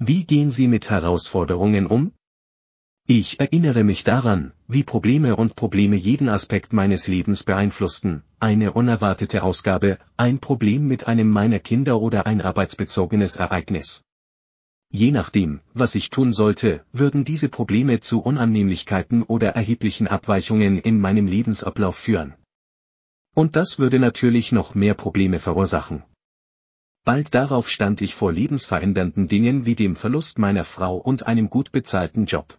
Wie gehen Sie mit Herausforderungen um? Ich erinnere mich daran, wie Probleme und Probleme jeden Aspekt meines Lebens beeinflussten, eine unerwartete Ausgabe, ein Problem mit einem meiner Kinder oder ein arbeitsbezogenes Ereignis. Je nachdem, was ich tun sollte, würden diese Probleme zu Unannehmlichkeiten oder erheblichen Abweichungen in meinem Lebensablauf führen. Und das würde natürlich noch mehr Probleme verursachen. Bald darauf stand ich vor lebensverändernden Dingen wie dem Verlust meiner Frau und einem gut bezahlten Job.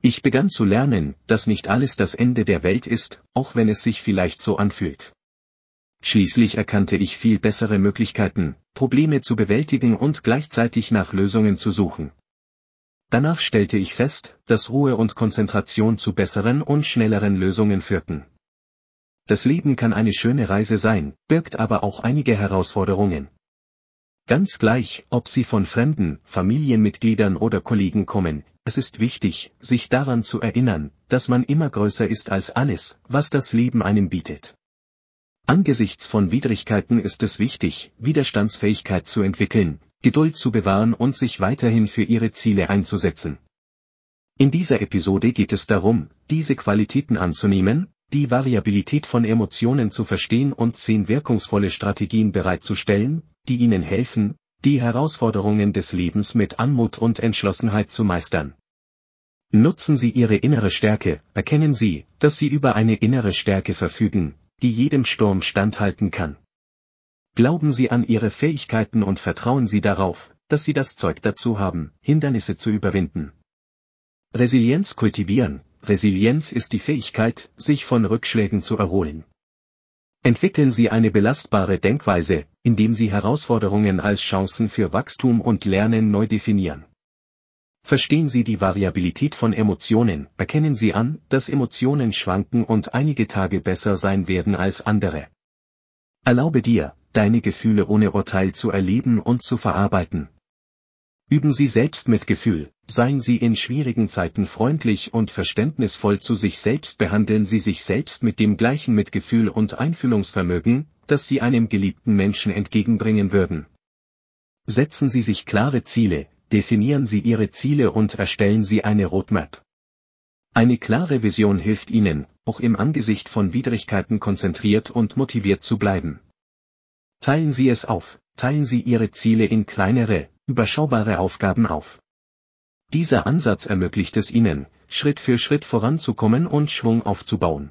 Ich begann zu lernen, dass nicht alles das Ende der Welt ist, auch wenn es sich vielleicht so anfühlt. Schließlich erkannte ich viel bessere Möglichkeiten, Probleme zu bewältigen und gleichzeitig nach Lösungen zu suchen. Danach stellte ich fest, dass Ruhe und Konzentration zu besseren und schnelleren Lösungen führten. Das Leben kann eine schöne Reise sein, birgt aber auch einige Herausforderungen. Ganz gleich, ob sie von Fremden, Familienmitgliedern oder Kollegen kommen, es ist wichtig, sich daran zu erinnern, dass man immer größer ist als alles, was das Leben einem bietet. Angesichts von Widrigkeiten ist es wichtig, Widerstandsfähigkeit zu entwickeln, Geduld zu bewahren und sich weiterhin für ihre Ziele einzusetzen. In dieser Episode geht es darum, diese Qualitäten anzunehmen, die Variabilität von Emotionen zu verstehen und zehn wirkungsvolle Strategien bereitzustellen, die Ihnen helfen, die Herausforderungen des Lebens mit Anmut und Entschlossenheit zu meistern. Nutzen Sie Ihre innere Stärke, erkennen Sie, dass Sie über eine innere Stärke verfügen, die jedem Sturm standhalten kann. Glauben Sie an Ihre Fähigkeiten und vertrauen Sie darauf, dass Sie das Zeug dazu haben, Hindernisse zu überwinden. Resilienz kultivieren. Resilienz ist die Fähigkeit, sich von Rückschlägen zu erholen. Entwickeln Sie eine belastbare Denkweise, indem Sie Herausforderungen als Chancen für Wachstum und Lernen neu definieren. Verstehen Sie die Variabilität von Emotionen, erkennen Sie an, dass Emotionen schwanken und einige Tage besser sein werden als andere. Erlaube dir, deine Gefühle ohne Urteil zu erleben und zu verarbeiten. Üben Sie Selbstmitgefühl, seien Sie in schwierigen Zeiten freundlich und verständnisvoll zu sich selbst behandeln Sie sich selbst mit dem gleichen Mitgefühl und Einfühlungsvermögen, das Sie einem geliebten Menschen entgegenbringen würden. Setzen Sie sich klare Ziele, definieren Sie Ihre Ziele und erstellen Sie eine Roadmap. Eine klare Vision hilft Ihnen, auch im Angesicht von Widrigkeiten konzentriert und motiviert zu bleiben. Teilen Sie es auf, teilen Sie Ihre Ziele in kleinere, überschaubare Aufgaben auf. Dieser Ansatz ermöglicht es Ihnen, Schritt für Schritt voranzukommen und Schwung aufzubauen.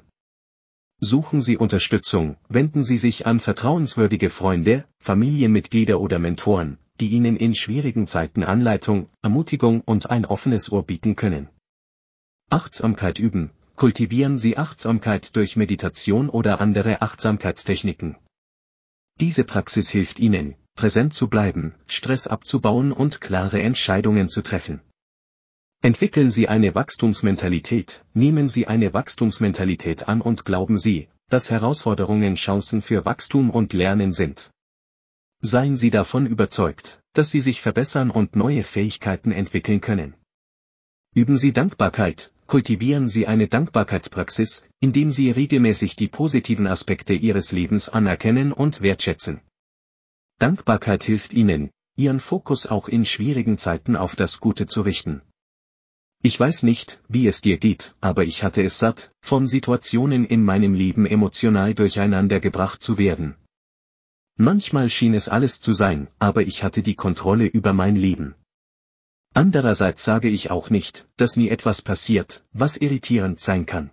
Suchen Sie Unterstützung, wenden Sie sich an vertrauenswürdige Freunde, Familienmitglieder oder Mentoren, die Ihnen in schwierigen Zeiten Anleitung, Ermutigung und ein offenes Ohr bieten können. Achtsamkeit üben, kultivieren Sie Achtsamkeit durch Meditation oder andere Achtsamkeitstechniken. Diese Praxis hilft Ihnen, präsent zu bleiben, Stress abzubauen und klare Entscheidungen zu treffen. Entwickeln Sie eine Wachstumsmentalität, nehmen Sie eine Wachstumsmentalität an und glauben Sie, dass Herausforderungen Chancen für Wachstum und Lernen sind. Seien Sie davon überzeugt, dass Sie sich verbessern und neue Fähigkeiten entwickeln können. Üben Sie Dankbarkeit, kultivieren Sie eine Dankbarkeitspraxis, indem Sie regelmäßig die positiven Aspekte Ihres Lebens anerkennen und wertschätzen. Dankbarkeit hilft Ihnen, Ihren Fokus auch in schwierigen Zeiten auf das Gute zu richten. Ich weiß nicht, wie es dir geht, aber ich hatte es satt, von Situationen in meinem Leben emotional durcheinander gebracht zu werden, Manchmal schien es alles zu sein, aber ich hatte die Kontrolle über mein Leben. Andererseits sage ich auch nicht, dass nie etwas passiert, was irritierend sein kann.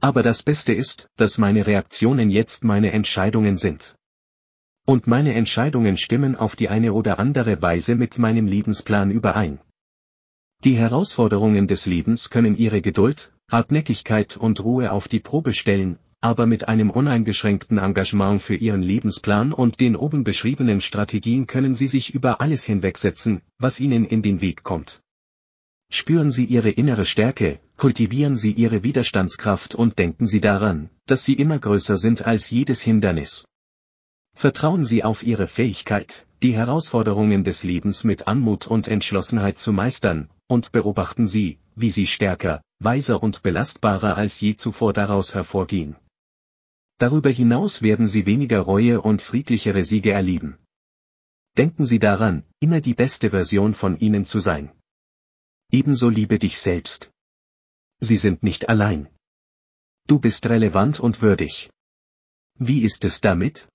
Aber das Beste ist, dass meine Reaktionen jetzt meine Entscheidungen sind. Und meine Entscheidungen stimmen auf die eine oder andere Weise mit meinem Lebensplan überein. Die Herausforderungen des Lebens können ihre Geduld, Hartnäckigkeit und Ruhe auf die Probe stellen, aber mit einem uneingeschränkten Engagement für Ihren Lebensplan und den oben beschriebenen Strategien können Sie sich über alles hinwegsetzen, was Ihnen in den Weg kommt. Spüren Sie Ihre innere Stärke, kultivieren Sie Ihre Widerstandskraft und denken Sie daran, dass Sie immer größer sind als jedes Hindernis. Vertrauen Sie auf Ihre Fähigkeit, die Herausforderungen des Lebens mit Anmut und Entschlossenheit zu meistern, und beobachten Sie, wie Sie stärker, weiser und belastbarer als je zuvor daraus hervorgehen. Darüber hinaus werden sie weniger Reue und friedlichere Siege erleben. Denken Sie daran, immer die beste Version von Ihnen zu sein. Ebenso liebe dich selbst. Sie sind nicht allein. Du bist relevant und würdig. Wie ist es damit?